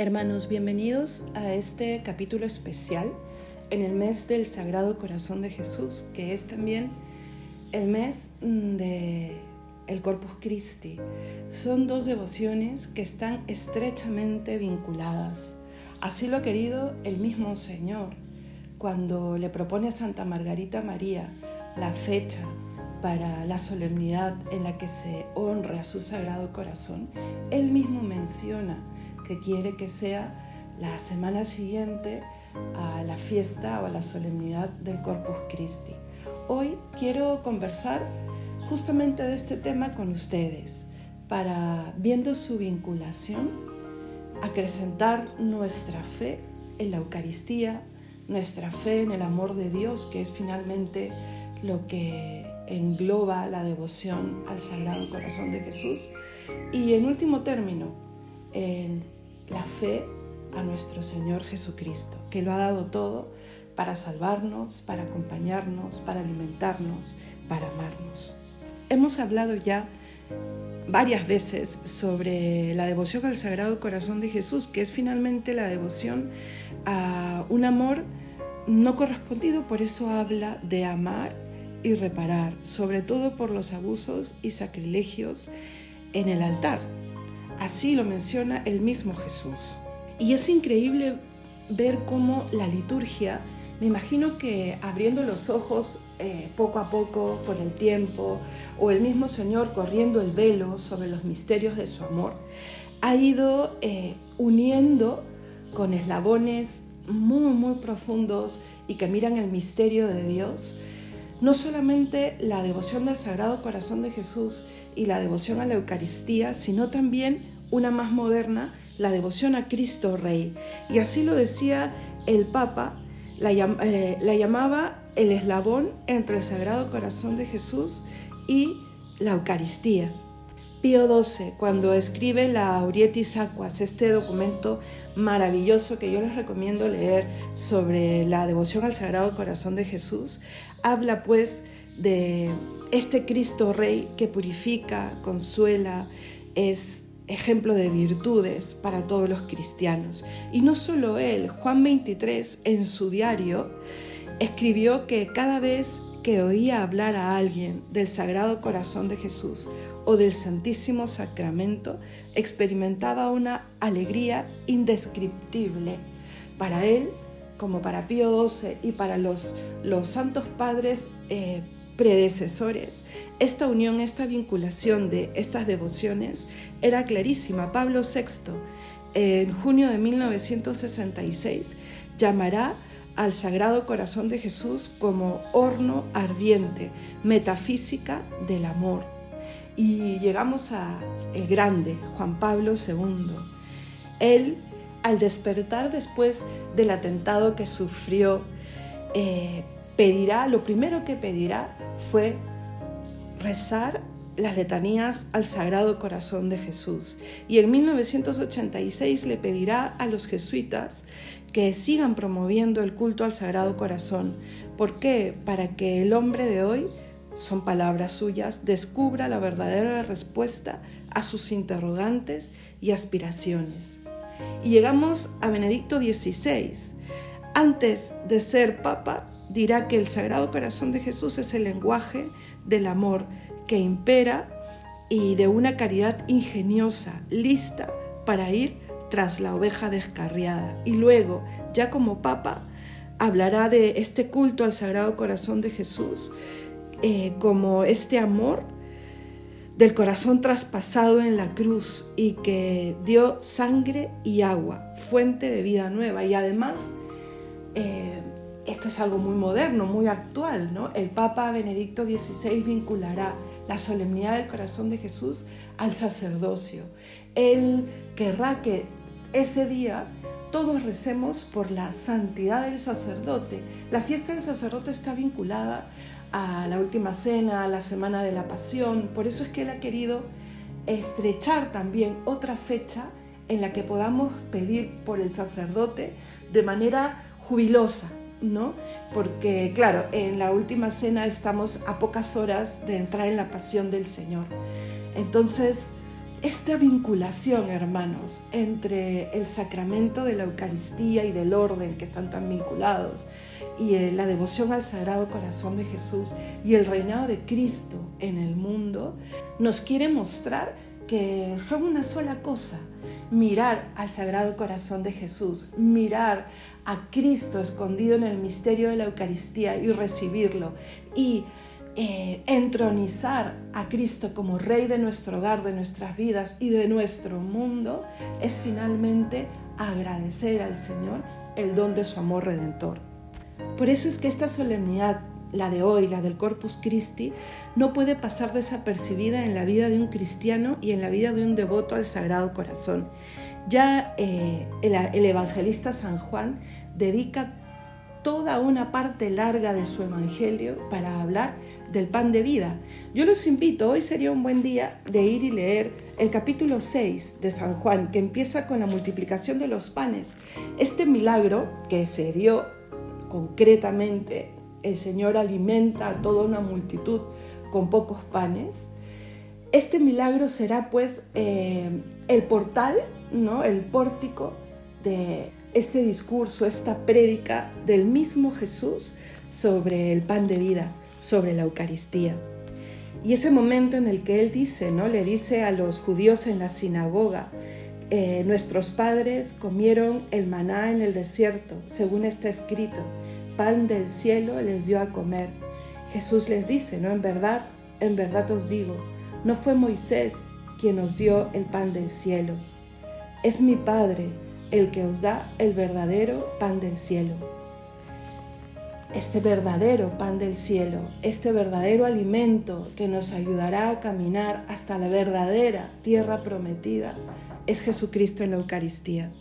Hermanos, bienvenidos a este capítulo especial en el mes del Sagrado Corazón de Jesús, que es también el mes mm, de Corpus Christi. Son dos devociones que están estrechamente vinculadas. Así lo ha querido el mismo Señor cuando le propone a Santa Margarita María la fecha para la solemnidad en la que se honra a su Sagrado Corazón. Él mismo menciona que quiere que sea la semana siguiente a la fiesta o a la solemnidad del Corpus Christi. Hoy quiero conversar justamente de este tema con ustedes para, viendo su vinculación, acrecentar nuestra fe en la Eucaristía, nuestra fe en el amor de Dios, que es finalmente lo que engloba la devoción al Sagrado Corazón de Jesús, y en último término, en la fe a nuestro Señor Jesucristo, que lo ha dado todo para salvarnos, para acompañarnos, para alimentarnos, para amarnos. Hemos hablado ya varias veces sobre la devoción al Sagrado Corazón de Jesús, que es finalmente la devoción a un amor no correspondido, por eso habla de amar y reparar, sobre todo por los abusos y sacrilegios en el altar, Así lo menciona el mismo Jesús. Y es increíble ver cómo la liturgia, me imagino que abriendo los ojos eh, poco a poco por el tiempo, o el mismo Señor corriendo el velo sobre los misterios de su amor, ha ido eh, uniendo con eslabones muy, muy profundos y que miran el misterio de Dios, no solamente la devoción del Sagrado Corazón de Jesús y la devoción a la Eucaristía, sino también una más moderna, la devoción a Cristo Rey. Y así lo decía el Papa, la, eh, llamaba el eslabón entre el Sagrado Corazón de Jesús y la Eucaristía. Pío XII, cuando escribe la Aurietis Aquas, este documento maravilloso que yo les recomiendo leer sobre la devoción al Sagrado Corazón de Jesús, habla pues de este Cristo Rey que purifica, consuela, es ejemplo de virtudes para todos los cristianos. Y no solo él, Juan 23 en su diario escribió que cada vez que oía hablar a alguien del Sagrado Corazón de Jesús o del Santísimo Sacramento, experimentaba una alegría indescriptible. Para él, como para Pío XII y para los, los santos padres eh, predecesores, esta unión, esta vinculación de estas devociones era clarísima. Pablo VI, en junio de 1966, llamará al Sagrado Corazón de Jesús como horno ardiente, metafísica del amor. Y llegamos a el grande, Juan Pablo II. Él, al despertar después del atentado que sufrió, eh, pedirá, lo primero que pedirá fue rezar las letanías al Sagrado Corazón de Jesús. Y en 1986 le pedirá a los jesuitas que sigan promoviendo el culto al Sagrado Corazón. ¿Por qué? Para que el hombre de hoy, son palabras suyas, descubra la verdadera respuesta a sus interrogantes y aspiraciones. Y llegamos a Benedicto XVI. Antes de ser papa, dirá que el Sagrado Corazón de Jesús es el lenguaje del amor que impera y de una caridad ingeniosa, lista para ir tras la oveja descarriada. Y luego, ya como Papa, hablará de este culto al Sagrado Corazón de Jesús eh, como este amor del corazón traspasado en la cruz y que dio sangre y agua, fuente de vida nueva. Y además, eh, esto es algo muy moderno, muy actual, ¿no? El Papa Benedicto XVI vinculará la solemnidad del corazón de Jesús al sacerdocio. Él querrá que ese día todos recemos por la santidad del sacerdote. La fiesta del sacerdote está vinculada a la última cena, a la semana de la pasión. Por eso es que él ha querido estrechar también otra fecha en la que podamos pedir por el sacerdote de manera jubilosa, ¿no? Porque, claro, en la última cena estamos a pocas horas de entrar en la pasión del Señor. Entonces, esta vinculación, hermanos, entre el sacramento de la Eucaristía y del orden que están tan vinculados, y eh, la devoción al Sagrado Corazón de Jesús y el reinado de Cristo en el mundo, nos quiere mostrar que son una sola cosa. Mirar al Sagrado Corazón de Jesús, mirar a Cristo escondido en el misterio de la Eucaristía y recibirlo y eh, entronizar a Cristo como Rey de nuestro hogar, de nuestras vidas y de nuestro mundo, es finalmente agradecer al Señor el don de su amor redentor. Por eso es que esta solemnidad, la de hoy, la del Corpus Christi, no puede pasar desapercibida en la vida de un cristiano y en la vida de un devoto al Sagrado Corazón. Ya eh, el evangelista San Juan dedica toda una parte larga de su evangelio para hablar del pan de vida. Yo los invito, hoy sería un buen día de ir y leer el capítulo 6 de San Juan, que empieza con la multiplicación de los panes. Este milagro que se dio concretamente, el Señor alimenta a toda una multitud con pocos panes. Este milagro será pues eh, el portal, ¿no? el pórtico de este discurso, esta prédica del mismo Jesús sobre el pan de vida sobre la Eucaristía. Y ese momento en el que él dice, ¿no? Le dice a los judíos en la sinagoga, eh, nuestros padres comieron el maná en el desierto, según está escrito, pan del cielo les dio a comer. Jesús les dice, ¿no? En verdad, en verdad os digo, no fue Moisés quien os dio el pan del cielo, es mi Padre el que os da el verdadero pan del cielo este verdadero pan del cielo, este verdadero alimento que nos ayudará a caminar hasta la verdadera tierra prometida, es Jesucristo en la Eucaristía.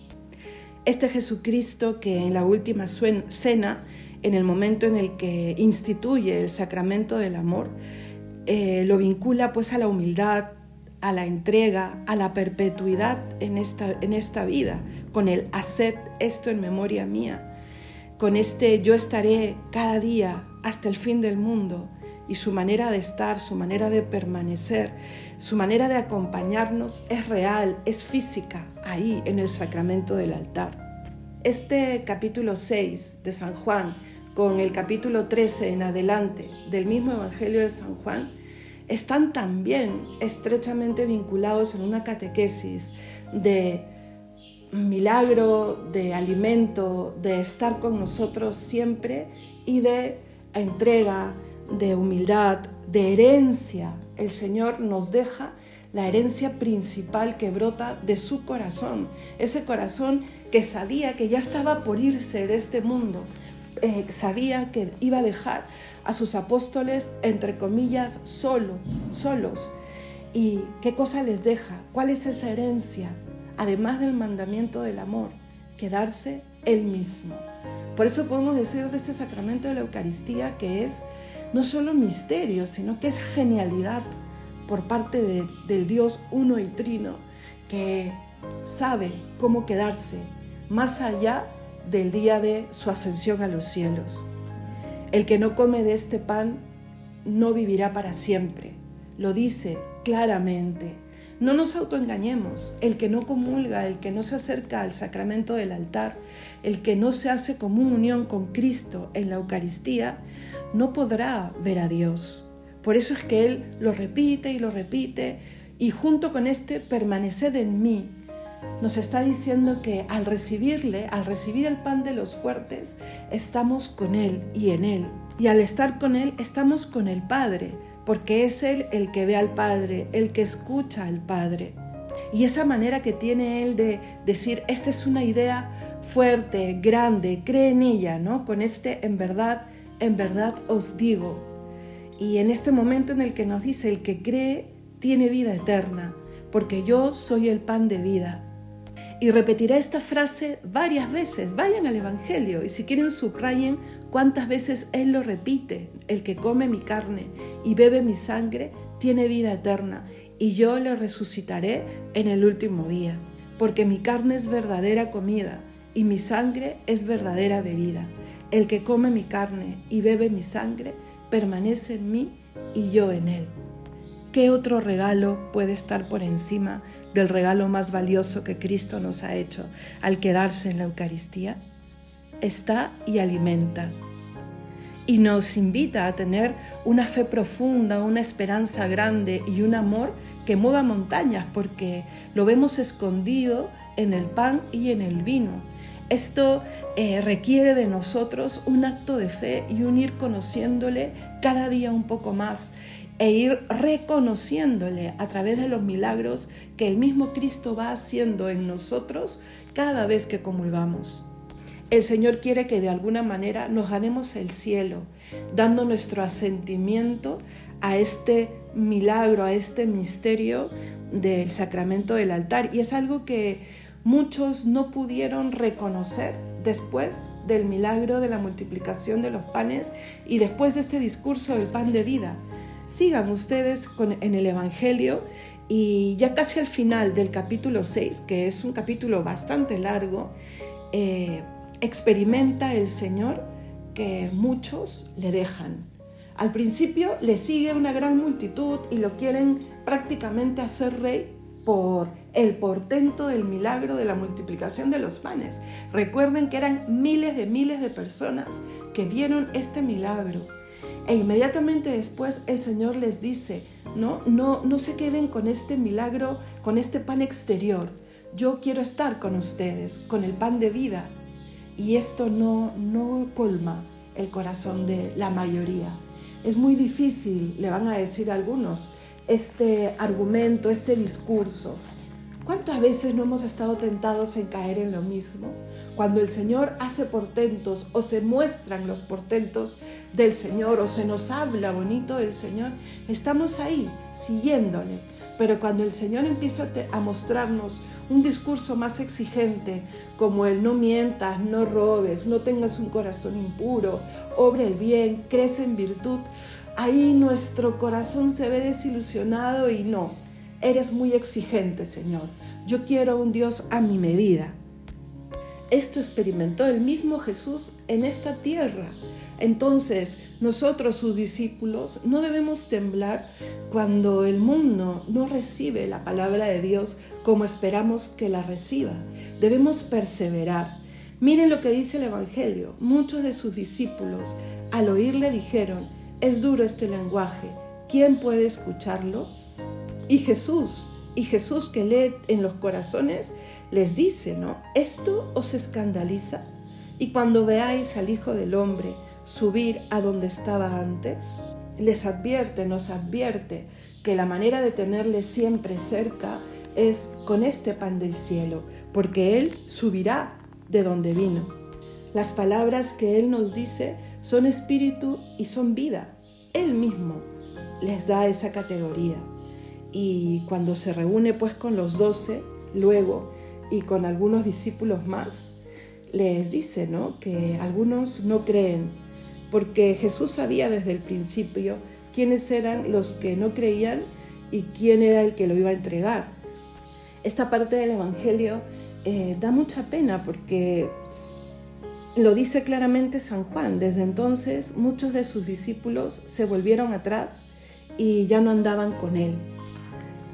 Este Jesucristo que en la última cena, en el momento en el que instituye el sacramento del amor, eh, lo vincula pues a la humildad, a la entrega, a la perpetuidad en esta, en esta vida, con el haced esto en memoria mía con este yo estaré cada día hasta el fin del mundo y su manera de estar, su manera de permanecer, su manera de acompañarnos es real, es física, ahí en el sacramento del altar. Este capítulo 6 de San Juan, con el capítulo 13 en adelante del mismo Evangelio de San Juan, están también estrechamente vinculados en una catequesis de milagro de alimento, de estar con nosotros siempre y de entrega, de humildad, de herencia. El Señor nos deja la herencia principal que brota de su corazón, ese corazón que sabía que ya estaba por irse de este mundo, eh, sabía que iba a dejar a sus apóstoles, entre comillas, solo, solos. ¿Y qué cosa les deja? ¿Cuál es esa herencia? además del mandamiento del amor, quedarse él mismo. Por eso podemos decir de este sacramento de la Eucaristía que es no solo misterio, sino que es genialidad por parte del Dios uno y trino que sabe cómo quedarse más allá del día de su ascensión a los cielos. El que no come de este pan no vivirá para siempre. Lo dice claramente no nos autoengañemos. El que no comulga, el que no se acerca al sacramento del altar, el que no se hace común unión con Cristo en la Eucaristía, no podrá ver a Dios. Por eso es que Él lo repite y lo repite y junto con este permaneced en mí. Nos está diciendo que al recibirle, al recibir el pan de los fuertes, estamos con Él y en Él. Y al estar con Él, estamos con el Padre porque es Él el que ve al Padre, el que escucha al Padre. Y esa manera que tiene Él de decir, esta es una idea fuerte, grande, cree en ella, ¿no? Con este, en verdad, en verdad os digo. Y en este momento en el que nos dice, el que cree tiene vida eterna, porque yo soy el pan de vida. Y repetirá esta frase varias veces. Vayan al Evangelio y si quieren subrayen cuántas veces Él lo repite. El que come mi carne y bebe mi sangre tiene vida eterna y yo le resucitaré en el último día. Porque mi carne es verdadera comida y mi sangre es verdadera bebida. El que come mi carne y bebe mi sangre permanece en mí y yo en él. ¿qué otro regalo puede estar por encima del regalo más valioso que Cristo nos ha hecho al quedarse en la Eucaristía? Está y alimenta. Y nos invita a tener una fe profunda, una esperanza grande y un amor que mueva montañas, porque lo vemos escondido en el pan y en el vino. Esto eh, requiere de nosotros un acto de fe y un ir conociéndole cada día un poco más e ir reconociéndole a través de los milagros que el mismo Cristo va haciendo en nosotros cada vez que comulgamos. El Señor quiere que de alguna manera nos ganemos el cielo, dando nuestro asentimiento a este milagro, a este misterio del sacramento del altar. Y es algo que muchos no pudieron reconocer después del milagro de la multiplicación de los panes y después de este discurso del pan de vida sigan ustedes en el Evangelio y ya casi al final del capítulo 6, que es un capítulo bastante largo, eh, experimenta el Señor que muchos le dejan. Al principio le sigue una gran multitud y lo quieren prácticamente hacer rey por el portento del milagro de la multiplicación de los panes. Recuerden que eran miles de miles de personas que vieron este milagro e inmediatamente después el Señor les dice, no, no, no se queden con este milagro, con este pan exterior. Yo quiero estar con ustedes, con el pan de vida. Y esto no, no colma el corazón de la mayoría. Es muy difícil, le van a decir algunos, este argumento, este discurso. ¿Cuántas veces no hemos estado tentados en caer en lo mismo? Cuando el Señor hace portentos o se muestran los portentos del Señor o se nos habla bonito del Señor, estamos ahí siguiéndole. Pero cuando el Señor empieza a mostrarnos un discurso más exigente, como el no mientas, no robes, no tengas un corazón impuro, obra el bien, crece en virtud, ahí nuestro corazón se ve desilusionado y no, eres muy exigente, Señor. Yo quiero un Dios a mi medida. Esto experimentó el mismo Jesús en esta tierra. Entonces, nosotros, sus discípulos, no debemos temblar cuando el mundo no recibe la palabra de Dios como esperamos que la reciba. Debemos perseverar. Miren lo que dice el Evangelio. Muchos de sus discípulos, al oírle, dijeron, es duro este lenguaje, ¿quién puede escucharlo? Y Jesús, y Jesús que lee en los corazones, les dice, ¿no? Esto os escandaliza. Y cuando veáis al Hijo del Hombre subir a donde estaba antes, les advierte, nos advierte que la manera de tenerle siempre cerca es con este pan del cielo, porque Él subirá de donde vino. Las palabras que Él nos dice son espíritu y son vida. Él mismo les da esa categoría. Y cuando se reúne pues con los doce, luego y con algunos discípulos más, les dice ¿no? que algunos no creen, porque Jesús sabía desde el principio quiénes eran los que no creían y quién era el que lo iba a entregar. Esta parte del Evangelio eh, da mucha pena porque lo dice claramente San Juan. Desde entonces muchos de sus discípulos se volvieron atrás y ya no andaban con él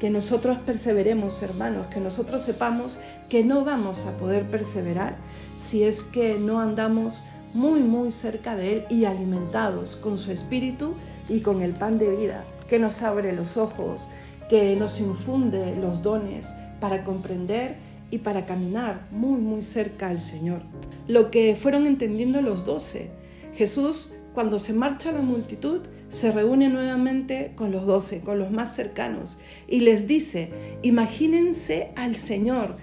que nosotros perseveremos, hermanos, que nosotros sepamos que no vamos a poder perseverar si es que no andamos muy, muy cerca de Él y alimentados con su espíritu y con el pan de vida que nos abre los ojos, que nos infunde los dones para comprender y para caminar muy, muy cerca al Señor. Lo que fueron entendiendo los doce. Jesús, cuando se marcha la multitud, se reúne nuevamente con los doce, con los más cercanos, y les dice, imagínense al Señor,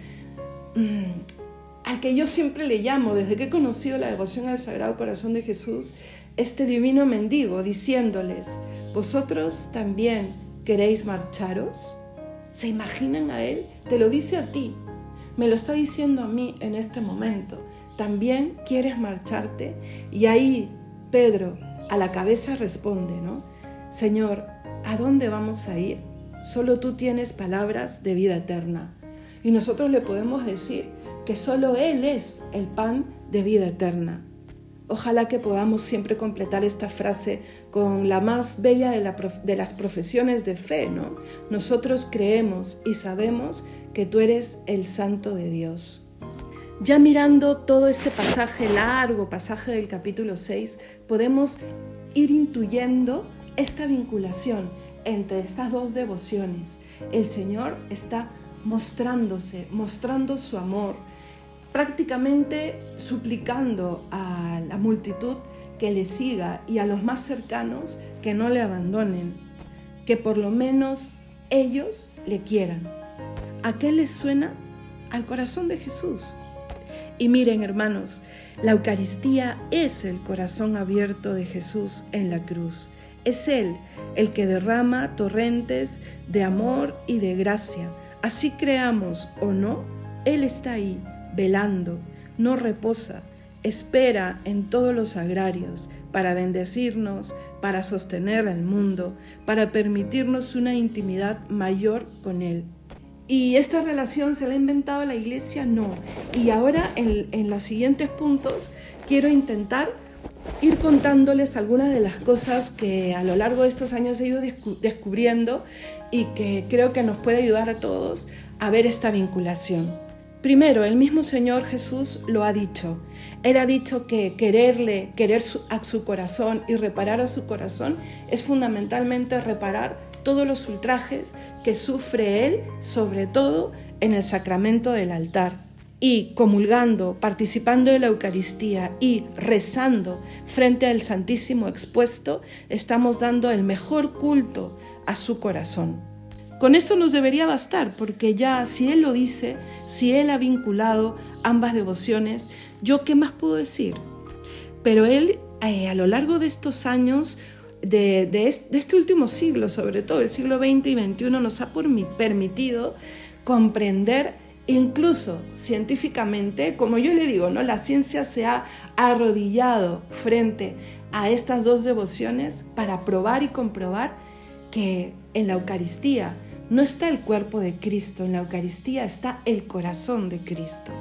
mm, al que yo siempre le llamo, desde que he conocido la devoción al Sagrado Corazón de Jesús, este divino mendigo, diciéndoles, ¿vosotros también queréis marcharos? ¿Se imaginan a Él? Te lo dice a ti, me lo está diciendo a mí en este momento. ¿También quieres marcharte? Y ahí Pedro, a la cabeza responde, ¿no? Señor, ¿a dónde vamos a ir? Solo tú tienes palabras de vida eterna. Y nosotros le podemos decir que solo Él es el pan de vida eterna. Ojalá que podamos siempre completar esta frase con la más bella de, las profesiones de fe, ¿no? Nosotros creemos y sabemos que tú eres el Santo de Dios. Ya mirando todo este pasaje largo, pasaje del capítulo 6, podemos ir intuyendo esta vinculación entre estas dos devociones. El Señor está mostrándose, mostrando su amor, prácticamente suplicando a la multitud que le siga y a los más cercanos que no le abandonen, que por lo menos ellos le quieran. ¿A qué les suena? Al corazón de Jesús. Y miren hermanos, la Eucaristía es el corazón abierto de Jesús en la cruz. Es Él el que derrama torrentes de amor y de gracia. Así creamos o no, Él está ahí velando, no reposa, espera en todos los agrarios para bendecirnos, para sostener al mundo, para permitirnos una intimidad mayor con Él. ¿Y esta relación se la ha inventado la iglesia? No. Y ahora en, los siguientes puntos quiero intentar ir contándoles algunas de las cosas que a lo largo de estos años he ido descubriendo y que creo que nos puede ayudar a todos a ver esta vinculación. Primero, el mismo Señor Jesús lo ha dicho. Él ha dicho que quererle, querer a su corazón y reparar a su corazón es fundamentalmente reparar todos los ultrajes que sufre Él, sobre todo en el sacramento del altar. Y comulgando, participando de la Eucaristía y rezando frente al Santísimo expuesto, estamos dando el mejor culto a su corazón. Con esto nos debería bastar, porque ya si Él lo dice, si Él ha vinculado ambas devociones, yo qué más puedo decir. Pero Él eh, a lo largo de estos años, de, este último siglo, sobre todo el siglo XX y XXI, nos ha permitido comprender incluso científicamente, como yo le digo, ¿no? la ciencia se ha arrodillado frente a estas dos devociones para probar y comprobar que en la Eucaristía no está el cuerpo de Cristo, en la Eucaristía está el corazón de Cristo.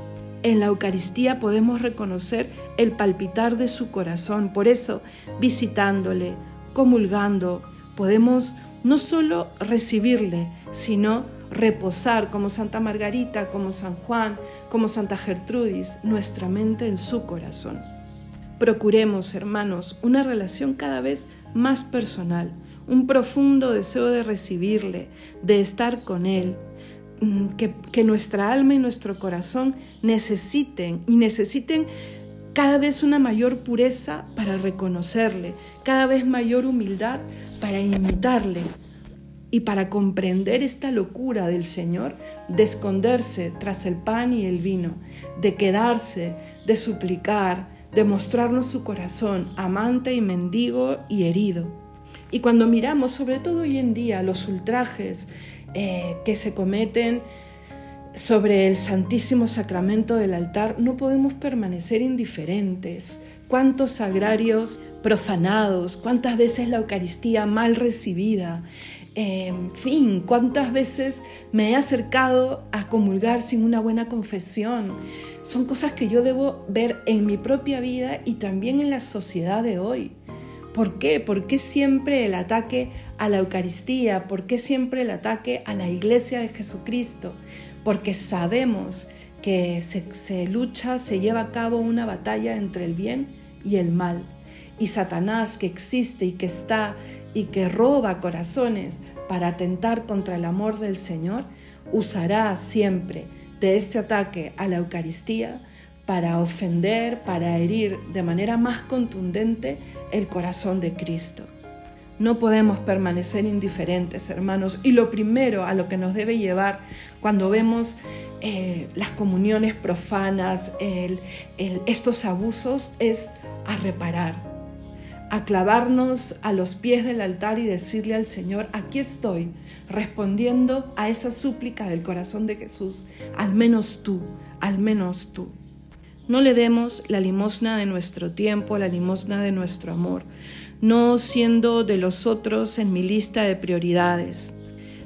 En la Eucaristía podemos reconocer el palpitar de su corazón, por eso visitándole, comulgando, podemos no solo recibirle, sino reposar como Santa Margarita, como San Juan, como Santa Gertrudis, nuestra mente en su corazón. Procuremos, hermanos, una relación cada vez más personal, un profundo deseo de recibirle, de estar con Él, mm, que, nuestra alma y nuestro corazón necesiten y necesiten cada vez una mayor pureza para reconocerle, cada vez mayor humildad para imitarle y para comprender esta locura del Señor de esconderse tras el pan y el vino, de quedarse, de suplicar, de mostrarnos su corazón amante y mendigo y herido. Y cuando miramos, sobre todo hoy en día, los ultrajes eh, que se cometen sobre el Santísimo Sacramento del altar, no podemos permanecer indiferentes. Cuántos sagrarios profanados, cuántas veces la Eucaristía mal recibida, en fin, cuántas veces me he acercado a comulgar sin una buena confesión. Son cosas que yo debo ver en mi propia vida y también en la sociedad de hoy. ¿Por qué? ¿Por qué siempre el ataque a la Eucaristía? ¿Por qué siempre el ataque a la iglesia de Jesucristo? Porque sabemos que se, lucha, se lleva a cabo una batalla entre el bien y el mal. Y Satanás que existe y que está y que roba corazones para atentar contra el amor del Señor, usará siempre de este ataque a la Eucaristía para ofender, para herir de manera más contundente el corazón de Cristo. No podemos permanecer indiferentes, hermanos. Y lo primero a lo que nos debe llevar cuando vemos eh, las comuniones profanas, estos abusos, es a reparar, a clavarnos a los pies del altar y decirle al Señor, aquí estoy, respondiendo a esa súplica del corazón de Jesús, al menos tú, al menos tú. No le demos la limosna de nuestro tiempo, la limosna de nuestro amor, no siendo de los otros en mi lista de prioridades.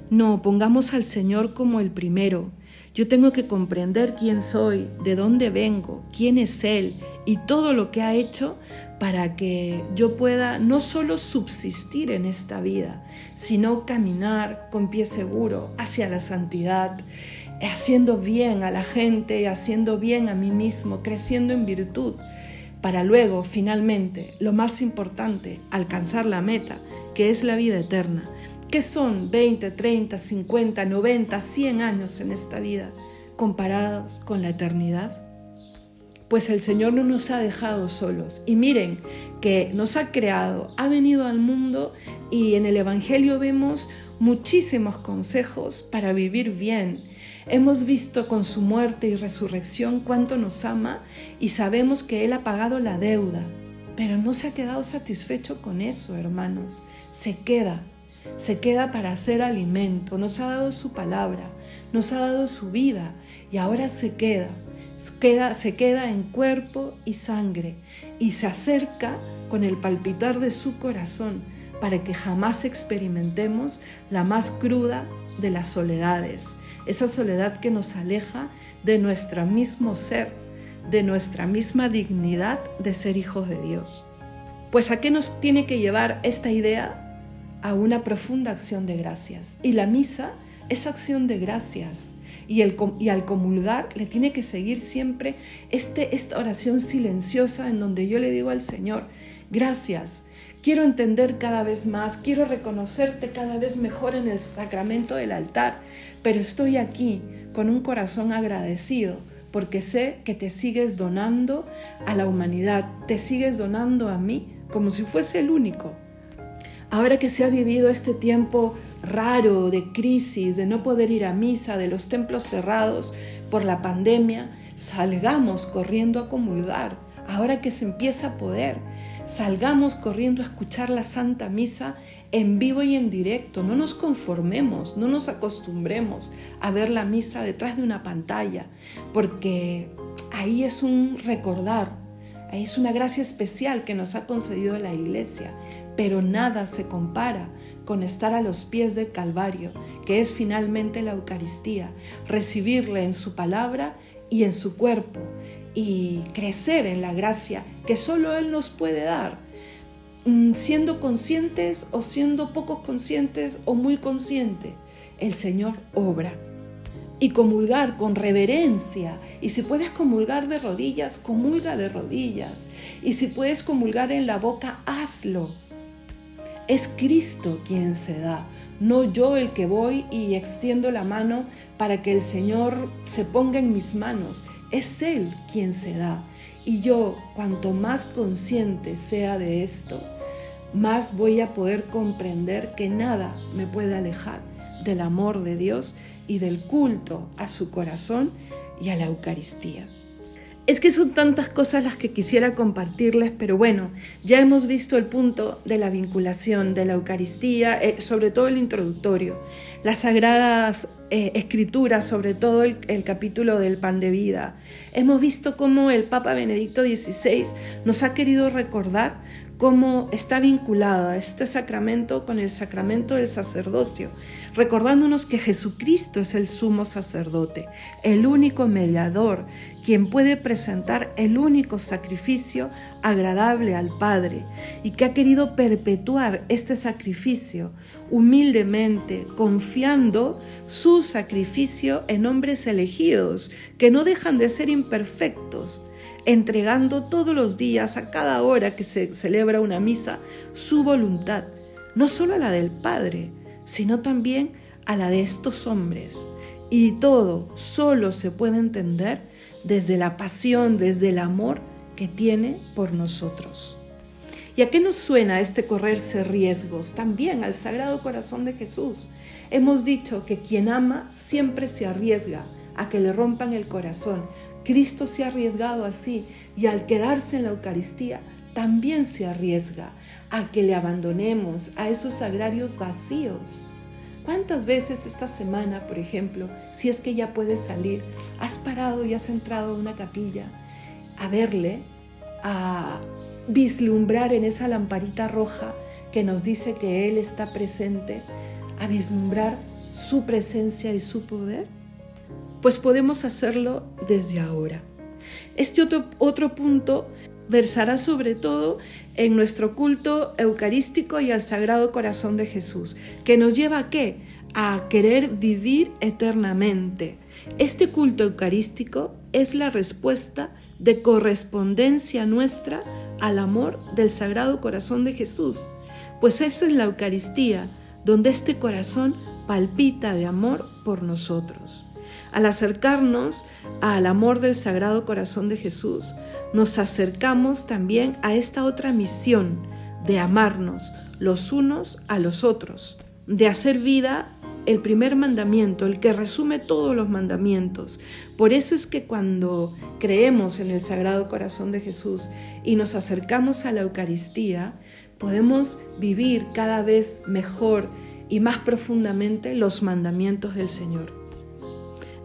No, pongamos al Señor como el primero. Yo tengo que comprender quién soy, de dónde vengo, quién es Él y todo lo que ha hecho para que yo pueda no solo subsistir en esta vida, sino caminar con pie seguro hacia la santidad, haciendo bien a la gente, haciendo bien a mí mismo, creciendo en virtud, para luego, finalmente, lo más importante, alcanzar la meta, que es la vida eterna. que son 20, 30, 50, 90, 100 años en esta vida comparados con la eternidad? Pues el Señor no nos ha dejado solos. Y miren que nos ha creado, ha venido al mundo y en el Evangelio vemos muchísimos consejos para vivir bien. Hemos visto con su muerte y resurrección cuánto nos ama y sabemos que Él ha pagado la deuda. Pero no se ha quedado satisfecho con eso, hermanos. Se queda, se queda para hacer alimento. Nos ha dado su palabra, nos ha dado su vida y ahora se queda queda, se queda en cuerpo y sangre y se acerca con el palpitar de su corazón para que jamás experimentemos la más cruda de las soledades, esa soledad que nos aleja de nuestro mismo ser, de nuestra misma dignidad de ser hijos de Dios. Pues a qué nos tiene que llevar esta idea? A una profunda acción de gracias. Y la misa es acción de gracias y, al comulgar le tiene que seguir siempre este, esta oración silenciosa en donde yo le digo al Señor, gracias, quiero entender cada vez más, quiero reconocerte cada vez mejor en el sacramento del altar, pero estoy aquí con un corazón agradecido porque sé que te sigues donando a la humanidad, te sigues donando a mí como si fuese el único. Ahora que se ha vivido este tiempo raro de crisis, de no poder ir a misa, de los templos cerrados por la pandemia, salgamos corriendo a comulgar. Ahora que se empieza a poder, salgamos corriendo a escuchar la Santa Misa en vivo y en directo. No nos conformemos, no nos acostumbremos a ver la misa detrás de una pantalla, porque ahí es un recordar, ahí es una gracia especial que nos ha concedido la Iglesia, pero nada se compara con estar a los pies del Calvario, que es finalmente la Eucaristía, recibirle en su palabra y en su cuerpo y crecer en la gracia que solo Él nos puede dar, mm, siendo conscientes o siendo pocos conscientes o muy conscientes. El Señor obra. Y comulgar con reverencia. Y si puedes comulgar de rodillas, comulga de rodillas. Y si puedes comulgar en la boca, hazlo es Cristo quien se da, no yo el que voy y extiendo la mano para que el Señor se ponga en mis manos. Es Él quien se da. Y yo, cuanto más consciente sea de esto, más voy a poder comprender que nada me puede alejar del amor de Dios y del culto a su corazón y a la Eucaristía. Es que son tantas cosas las que quisiera compartirles, pero bueno, ya hemos visto el punto de la vinculación de la Eucaristía, eh, sobre todo el introductorio, las sagradas eh, escrituras, sobre todo el, el, capítulo del pan de vida. Hemos visto cómo el Papa Benedicto XVI nos ha querido recordar cómo está vinculado este sacramento con el sacramento del sacerdocio, recordándonos que Jesucristo es el sumo sacerdote, el único mediador, quien puede presentar el único sacrificio agradable al Padre y que ha querido perpetuar este sacrificio humildemente, confiando su sacrificio en hombres elegidos, que no dejan de ser imperfectos entregando todos los días, a cada hora que se celebra una misa, su voluntad, no solo a la del Padre, sino también a la de estos hombres. Y todo solo se puede entender desde la pasión, desde el amor que tiene por nosotros. ¿Y a qué nos suena este correrse riesgos? También al Sagrado Corazón de Jesús. Hemos dicho que quien ama siempre se arriesga a que le rompan el corazón, Cristo se ha arriesgado así y al quedarse en la Eucaristía también se arriesga a que le abandonemos a esos agrarios vacíos. ¿Cuántas veces esta semana, por ejemplo, si es que ya puedes salir, has parado y has entrado a una capilla a verle, a vislumbrar en esa lamparita roja que nos dice que Él está presente, a vislumbrar su presencia y su poder? Pues podemos hacerlo desde ahora. Este otro, otro punto versará sobre todo en nuestro culto eucarístico y al Sagrado Corazón de Jesús, que nos lleva a qué? A querer vivir eternamente. Este culto eucarístico es la respuesta de correspondencia nuestra al amor del Sagrado Corazón de Jesús, pues es en la Eucaristía donde este corazón palpita de amor por nosotros. Al acercarnos al amor del Sagrado Corazón de Jesús, nos acercamos también a esta otra misión de amarnos los unos a los otros, de hacer vida el primer mandamiento, el que resume todos los mandamientos. Por eso es que cuando creemos en el Sagrado Corazón de Jesús y nos acercamos a la Eucaristía, podemos vivir cada vez mejor y más profundamente los mandamientos del Señor.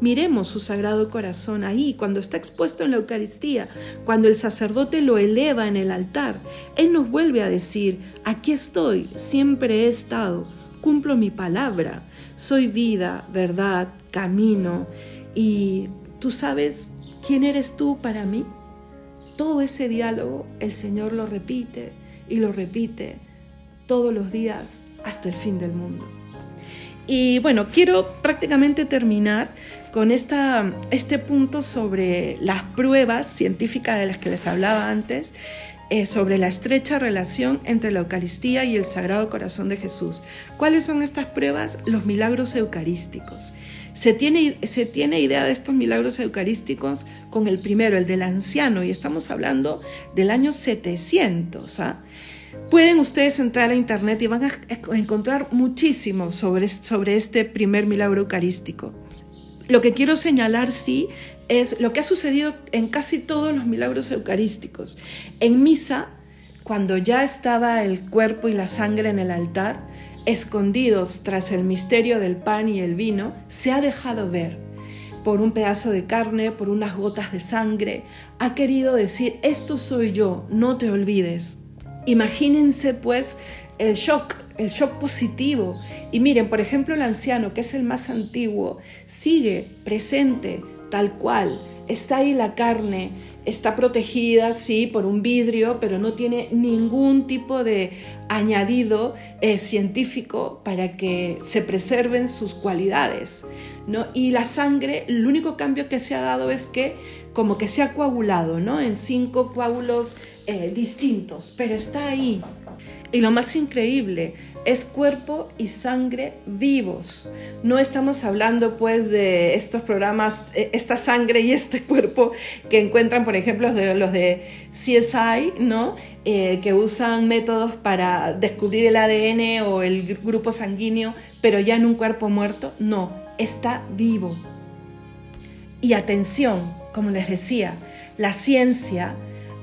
Miremos su sagrado corazón ahí, cuando está expuesto en la Eucaristía, cuando el sacerdote lo eleva en el altar. Él nos vuelve a decir, aquí estoy, siempre he estado, cumplo mi palabra, soy vida, verdad, camino. ¿Y tú sabes quién eres tú para mí? Todo ese diálogo el Señor lo repite y lo repite todos los días hasta el fin del mundo. Y bueno, quiero prácticamente terminar con esta, este punto sobre las pruebas científicas de las que les hablaba antes, sobre la estrecha relación entre la Eucaristía y el Sagrado Corazón de Jesús. ¿Cuáles son estas pruebas? Los milagros eucarísticos. Se tiene, se tiene idea de estos milagros eucarísticos con el primero, el del anciano, y estamos hablando del año 700. ¿ah? Pueden ustedes entrar a internet y van a encontrar muchísimo sobre, sobre este primer milagro eucarístico. Lo que quiero señalar, sí, es lo que ha sucedido en casi todos los milagros eucarísticos. En misa, cuando ya estaba el cuerpo y la sangre en el altar, escondidos tras el misterio del pan y el vino, se ha dejado ver por un pedazo de carne, por unas gotas de sangre. Ha querido decir, esto soy yo, no te olvides. Imagínense pues el shock, el shock positivo. Y miren, por ejemplo, el anciano, que es el más antiguo, sigue presente tal cual. Está ahí la carne, está protegida, sí, por un vidrio, pero no tiene ningún tipo de añadido eh, científico para que se preserven sus cualidades. ¿no? Y la sangre, el único cambio que se ha dado es que como que se ha coagulado ¿no? en cinco coágulos eh, distintos, pero está ahí. Y lo más increíble es cuerpo y sangre vivos. No estamos hablando pues de estos programas, eh, esta sangre y este cuerpo que encuentran, por ejemplo, los de CSI, ¿no? Eh, que usan métodos para descubrir el ADN o el grupo sanguíneo, pero ya en un cuerpo muerto. No, está vivo. Y atención, como les decía, la ciencia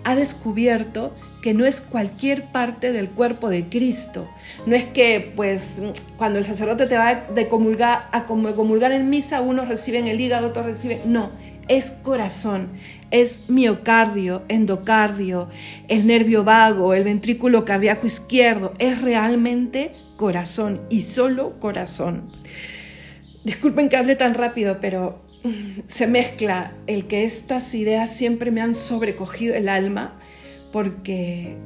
ha descubierto que no es cualquier parte del cuerpo de Cristo. No es que, pues, cuando el sacerdote te va de comulgar, a comulgar en misa, unos reciben el hígado, otros reciben... No, es corazón, es miocardio, endocardio, el nervio vago, el ventrículo cardíaco izquierdo, es realmente corazón y solo corazón. Disculpen que hable tan rápido, pero se mezcla el que estas ideas siempre me han sobrecogido el alma porque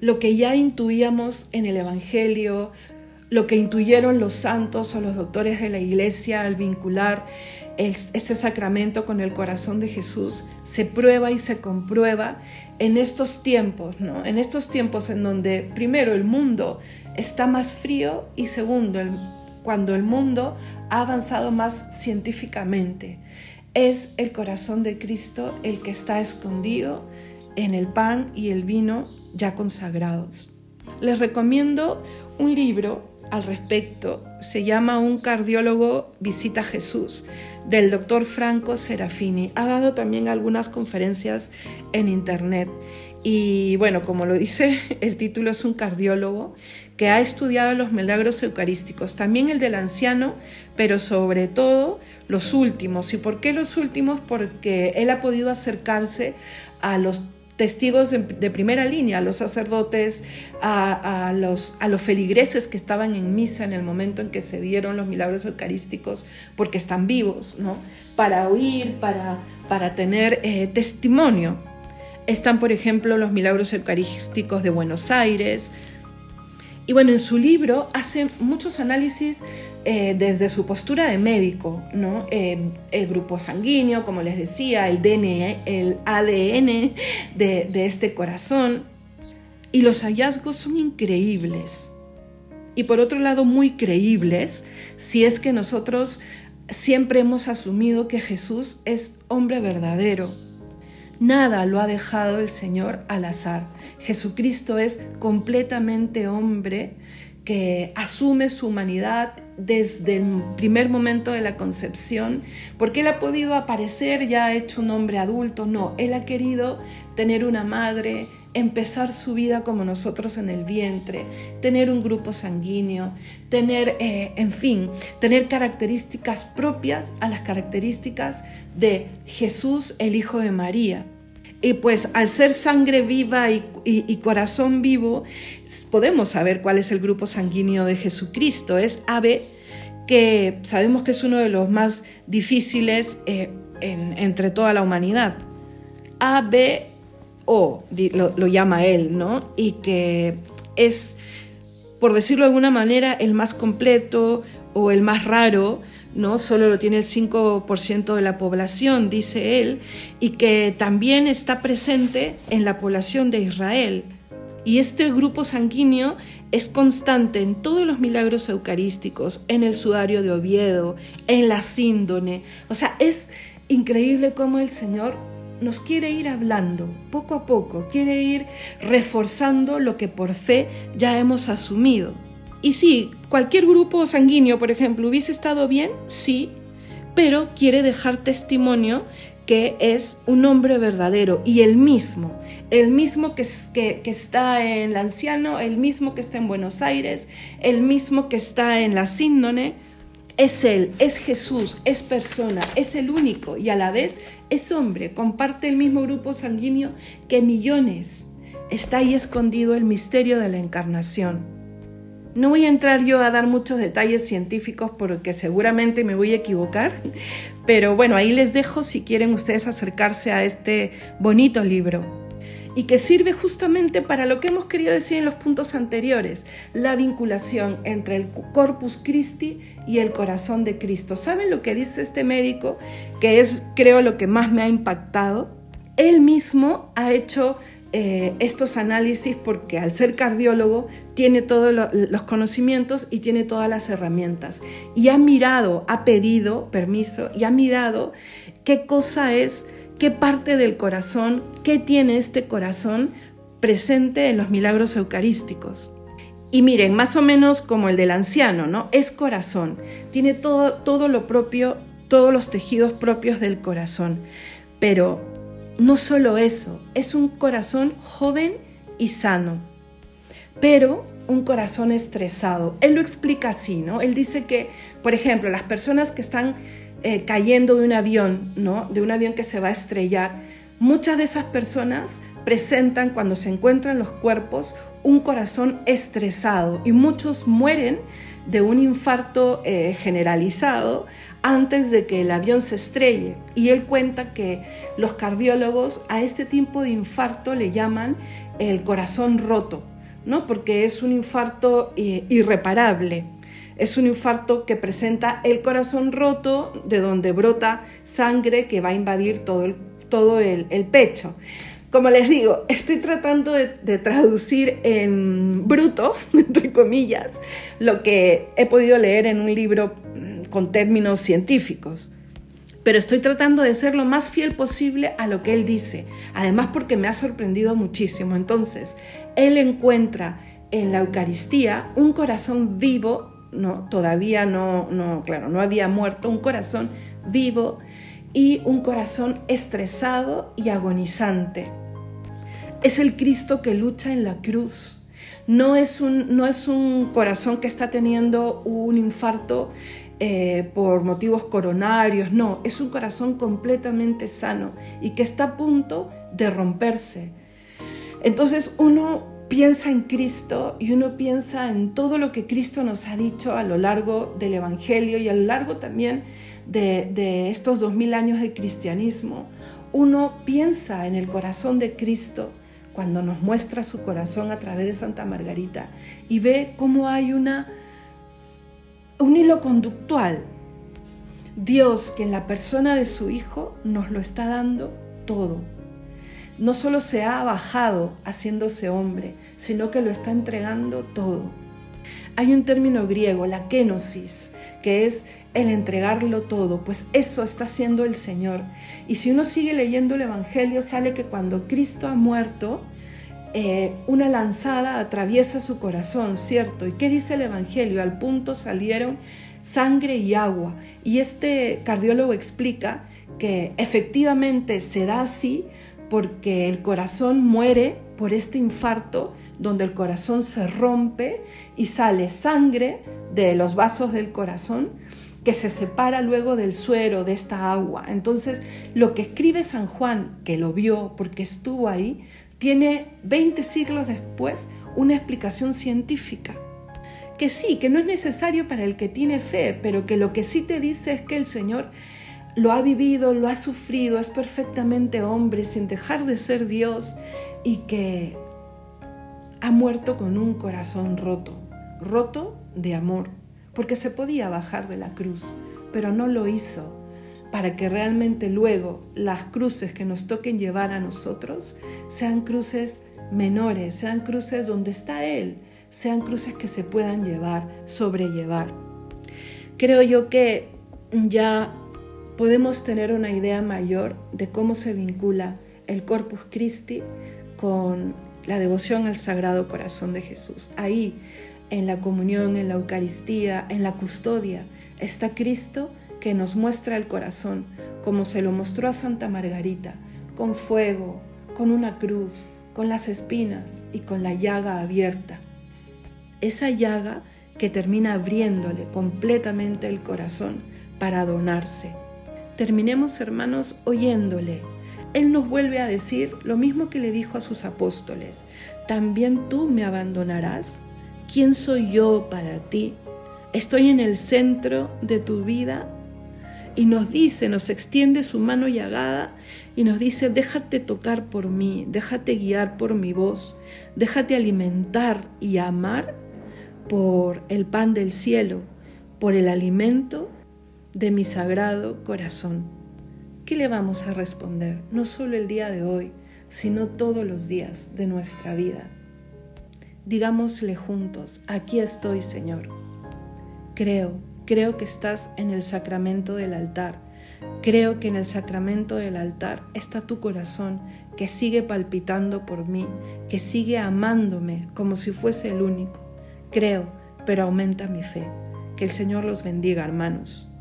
lo que ya intuíamos en el Evangelio, lo que intuyeron los santos o los doctores de la iglesia al vincular este sacramento con el corazón de Jesús, se prueba y se comprueba en estos tiempos, ¿no? En estos tiempos en donde primero el mundo está más frío y segundo, cuando el mundo ha avanzado más científicamente. Es el corazón de Cristo el que está escondido en el pan y el vino ya consagrados. Les recomiendo un libro al respecto. Se llama Un cardiólogo visita a Jesús, del doctor Franco Serafini. Ha dado también algunas conferencias en internet. Y bueno, como lo dice, el título es un cardiólogo que ha estudiado los milagros eucarísticos, también el del anciano, pero sobre todo los últimos. ¿Y por qué los últimos? Porque él ha podido acercarse a los testigos de primera línea, a los sacerdotes, a, los, a los feligreses que estaban en misa en el momento en que se dieron los milagros eucarísticos, porque están vivos, ¿no? Para oír, para, para tener eh, testimonio. Están, por ejemplo, los milagros eucarísticos de Buenos Aires. Y bueno, en su libro hace muchos análisis eh, desde su postura de médico, ¿no? Eh, el grupo sanguíneo, como les decía, el DNA, el ADN de este corazón. Y los hallazgos son increíbles. Y por otro lado, muy creíbles si es que nosotros siempre hemos asumido que Jesús es hombre verdadero. Nada lo ha dejado el Señor al azar. Jesucristo es completamente hombre que asume su humanidad desde el primer momento de la concepción, porque él ha podido aparecer ya hecho un hombre adulto, no, él ha querido tener una madre, empezar su vida como nosotros en el vientre, tener un grupo sanguíneo, tener, eh, en fin, tener características propias a las características de Jesús, el Hijo de María. Y pues al ser sangre viva y, corazón vivo, podemos saber cuál es el grupo sanguíneo de Jesucristo. Es AB, que sabemos que es uno de los más difíciles eh, entre toda la humanidad. Lo, lo llama él, ¿no? Y que es, por decirlo de alguna manera, el más completo o el más raro ¿no? Solo lo tiene el 5% de la población, dice él, y que también está presente en la población de Israel. Y este grupo sanguíneo es constante en todos los milagros eucarísticos, en el sudario de Oviedo, en la síndone. O sea, es increíble cómo el Señor nos quiere ir hablando poco a poco, quiere ir reforzando lo que por fe ya hemos asumido. Y sí, cualquier grupo sanguíneo, por ejemplo, hubiese estado bien, sí, pero quiere dejar testimonio que es un hombre verdadero y el mismo, el mismo que, que, que, está en el anciano, el mismo que está en Buenos Aires, el mismo que está en la síndone, es Él, es Jesús, es persona, es el único y a la vez es hombre, comparte el mismo grupo sanguíneo que millones. Está ahí escondido el misterio de la encarnación. No voy a entrar yo a dar muchos detalles científicos porque seguramente me voy a equivocar, pero bueno, ahí les dejo si quieren ustedes acercarse a este bonito libro y que sirve justamente para lo que hemos querido decir en los puntos anteriores, la vinculación entre el Corpus Christi y el corazón de Cristo. ¿Saben lo que dice este médico? Que es, creo, lo que más me ha impactado. Él mismo ha hecho eh, estos análisis porque al ser cardiólogo tiene todos los conocimientos y tiene todas las herramientas. Y ha mirado, ha pedido permiso y ha mirado qué cosa es, qué parte del corazón, qué tiene este corazón presente en los milagros eucarísticos. Y miren, más o menos como el del anciano, ¿no? Es corazón, tiene todo, todo lo propio, todos los tejidos propios del corazón. Pero no solo eso, es un corazón joven y sano, pero un corazón estresado. Él lo explica así, ¿no? Él dice que, por ejemplo, las personas que están eh, cayendo de un avión, ¿no? De un avión que se va a estrellar, muchas de esas personas presentan cuando se encuentran los cuerpos un corazón estresado y muchos mueren de un infarto eh, generalizado antes de que el avión se estrelle. Y él cuenta que los cardiólogos a este tipo de infarto le llaman el corazón roto, ¿no? Porque es un infarto eh, irreparable. Es un infarto que presenta el corazón roto, de donde brota sangre que va a invadir todo el, todo el, pecho. Como les digo, estoy tratando de, de, traducir en bruto, entre comillas, lo que he podido leer en un libro con términos científicos, pero estoy tratando de ser lo más fiel posible a lo que él dice, además porque me ha sorprendido muchísimo. Entonces, él encuentra en la Eucaristía un corazón vivo, no, todavía no, no, claro, no había muerto, un corazón vivo y un corazón estresado y agonizante. Es el Cristo que lucha en la cruz. No es un, no es un corazón que está teniendo un infarto eh, por motivos coronarios, no, es un corazón completamente sano y que está a punto de romperse, Entonces uno piensa en Cristo y uno piensa en todo lo que Cristo nos ha dicho a lo largo del Evangelio y a lo largo también de, estos dos mil años de cristianismo. Uno piensa en el corazón de Cristo cuando nos muestra su corazón a través de Santa Margarita y ve cómo hay una, un hilo conductual. Dios que en la persona de su Hijo nos lo está dando todo no solo se ha bajado haciéndose hombre, sino que lo está entregando todo. Hay un término griego, la kenosis, que es el entregarlo todo, pues eso está haciendo el Señor. Y si uno sigue leyendo el Evangelio, sale que cuando Cristo ha muerto, eh, una lanzada atraviesa su corazón, ¿cierto? ¿Y qué dice el Evangelio? Al punto salieron sangre y agua. Y este cardiólogo explica que efectivamente se da así porque el corazón muere por este infarto donde el corazón se rompe y sale sangre de los vasos del corazón que se separa luego del suero, de esta agua. Entonces, lo que escribe San Juan, que lo vio porque estuvo ahí, tiene 20 siglos después una explicación científica. Que sí, que no es necesario para el que tiene fe, pero que lo que sí te dice es que el Señor lo ha vivido, lo ha sufrido, es perfectamente hombre sin dejar de ser Dios y que ha muerto con un corazón roto, roto de amor, porque se podía bajar de la cruz, pero no lo hizo para que realmente luego las cruces que nos toquen llevar a nosotros sean cruces menores, sean cruces donde está Él, sean cruces que se puedan llevar, sobrellevar. Creo yo que ya podemos tener una idea mayor de cómo se vincula el Corpus Christi con la devoción al Sagrado Corazón de Jesús. Ahí, en la comunión, en la Eucaristía, en la custodia, está Cristo que nos muestra el corazón, como se lo mostró a Santa Margarita, con fuego, con una cruz, con las espinas y con la llaga abierta. Esa llaga que termina abriéndole completamente el corazón para donarse Terminemos, hermanos, oyéndole. Él nos vuelve a decir lo mismo que le dijo a sus apóstoles. ¿También tú me abandonarás? ¿Quién soy yo para ti? ¿Estoy en el centro de tu vida? Y nos dice, nos extiende su mano llagada y nos dice, déjate tocar por mí, déjate guiar por mi voz, déjate alimentar y amar por el pan del cielo, por el alimento de mi sagrado corazón. ¿Qué le vamos a responder? No solo el día de hoy, sino todos los días de nuestra vida. Digámosle juntos, aquí estoy Señor. Creo, creo que estás en el sacramento del altar. Creo que en el sacramento del altar está tu corazón que sigue palpitando por mí, que sigue amándome como si fuese el único. Creo, pero aumenta mi fe. Que el Señor los bendiga, hermanos.